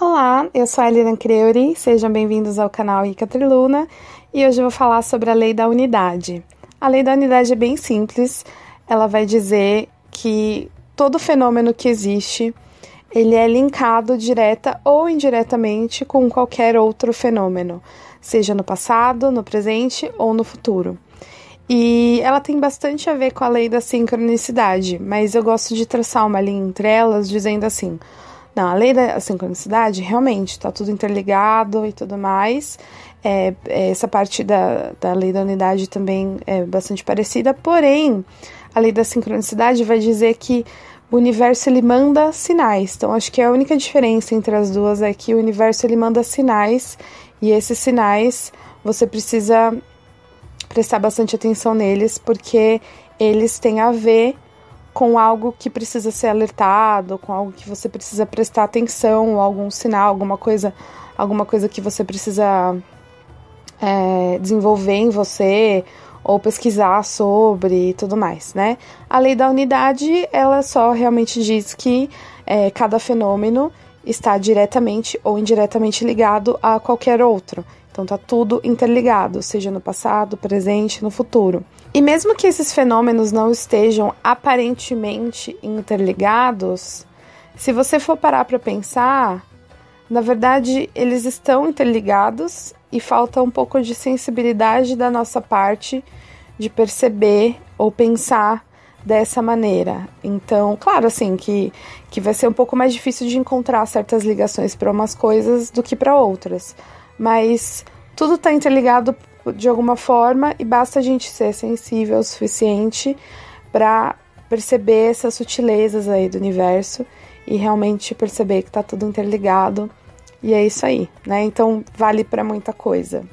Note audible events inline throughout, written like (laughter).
Olá, eu sou a Elina Creuri, sejam bem-vindos ao canal Ica Triluna e hoje eu vou falar sobre a lei da unidade. A lei da unidade é bem simples, ela vai dizer que todo fenômeno que existe ele é linkado direta ou indiretamente com qualquer outro fenômeno, seja no passado, no presente ou no futuro. E ela tem bastante a ver com a lei da sincronicidade, mas eu gosto de traçar uma linha entre elas dizendo assim: não, a lei da sincronicidade realmente está tudo interligado e tudo mais. É, é, essa parte da, da lei da unidade também é bastante parecida, porém, a lei da sincronicidade vai dizer que o universo ele manda sinais. Então, acho que a única diferença entre as duas é que o universo ele manda sinais e esses sinais você precisa prestar bastante atenção neles, porque eles têm a ver com algo que precisa ser alertado, com algo que você precisa prestar atenção, algum sinal, alguma coisa, alguma coisa que você precisa é, desenvolver em você ou pesquisar sobre e tudo mais, né? A lei da unidade, ela só realmente diz que é, cada fenômeno está diretamente ou indiretamente ligado a qualquer outro. Então tá tudo interligado, seja no passado, presente, no futuro. E mesmo que esses fenômenos não estejam aparentemente interligados, se você for parar para pensar, na verdade eles estão interligados e falta um pouco de sensibilidade da nossa parte de perceber ou pensar dessa maneira. Então, claro, assim, que, que vai ser um pouco mais difícil de encontrar certas ligações para umas coisas do que para outras mas tudo está interligado de alguma forma e basta a gente ser sensível o suficiente para perceber essas sutilezas aí do universo e realmente perceber que está tudo interligado. E é isso aí, né? Então vale para muita coisa.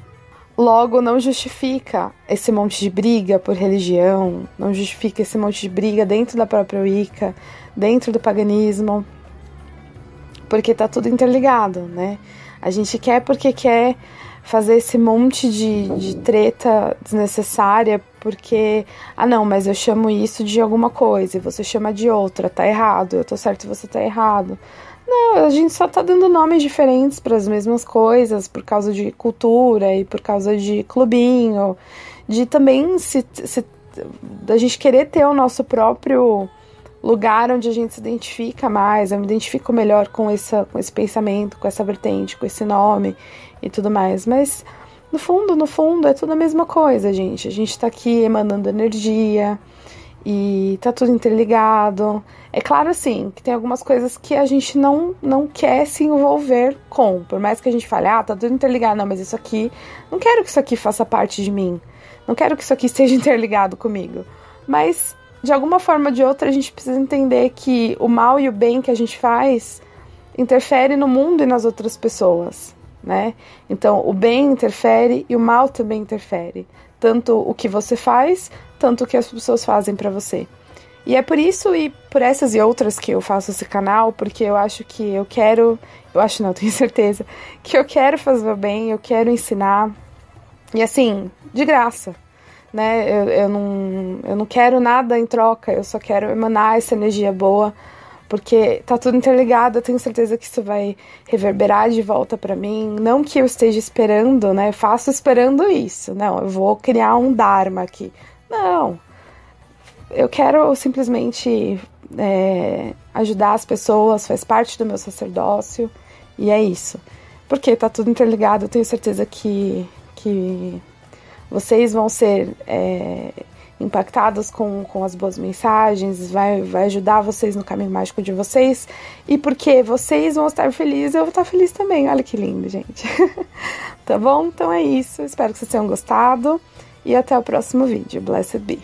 Logo, não justifica esse monte de briga por religião, não justifica esse monte de briga dentro da própria Wicca, dentro do paganismo, porque tá tudo interligado, né? A gente quer porque quer fazer esse monte de, de treta desnecessária porque, ah não, mas eu chamo isso de alguma coisa e você chama de outra, tá errado, eu tô certo e você tá errado. Não, a gente só tá dando nomes diferentes para as mesmas coisas por causa de cultura e por causa de clubinho, de também se, se da gente querer ter o nosso próprio lugar onde a gente se identifica mais, eu me identifico melhor com, essa, com esse pensamento, com essa vertente, com esse nome e tudo mais. Mas no fundo, no fundo, é tudo a mesma coisa, gente. A gente tá aqui emanando energia e tá tudo interligado. É claro, assim, que tem algumas coisas que a gente não, não quer se envolver com. Por mais que a gente fale, ah, tá tudo interligado, não, mas isso aqui, não quero que isso aqui faça parte de mim. Não quero que isso aqui (laughs) esteja interligado comigo. Mas de alguma forma ou de outra, a gente precisa entender que o mal e o bem que a gente faz interfere no mundo e nas outras pessoas, né? Então, o bem interfere e o mal também interfere, tanto o que você faz, tanto o que as pessoas fazem para você. E é por isso e por essas e outras que eu faço esse canal, porque eu acho que eu quero, eu acho não, (laughs) tenho certeza, que eu quero fazer o bem, eu quero ensinar. E assim, de graça, né? Eu, eu, não, eu não quero nada em troca, eu só quero emanar essa energia boa, porque tá tudo interligado, eu tenho certeza que isso vai reverberar de volta para mim. Não que eu esteja esperando, né? Eu faço esperando isso, não, eu vou criar um Dharma aqui. Não, eu quero simplesmente é, ajudar as pessoas, faz parte do meu sacerdócio, e é isso. Porque tá tudo interligado, eu tenho certeza que, que vocês vão ser é, impactados com, com as boas mensagens, vai, vai ajudar vocês no caminho mágico de vocês. E porque vocês vão estar felizes, eu vou estar feliz também. Olha que lindo, gente. (laughs) tá bom? Então é isso. Espero que vocês tenham gostado. E até o próximo vídeo. Blessed be.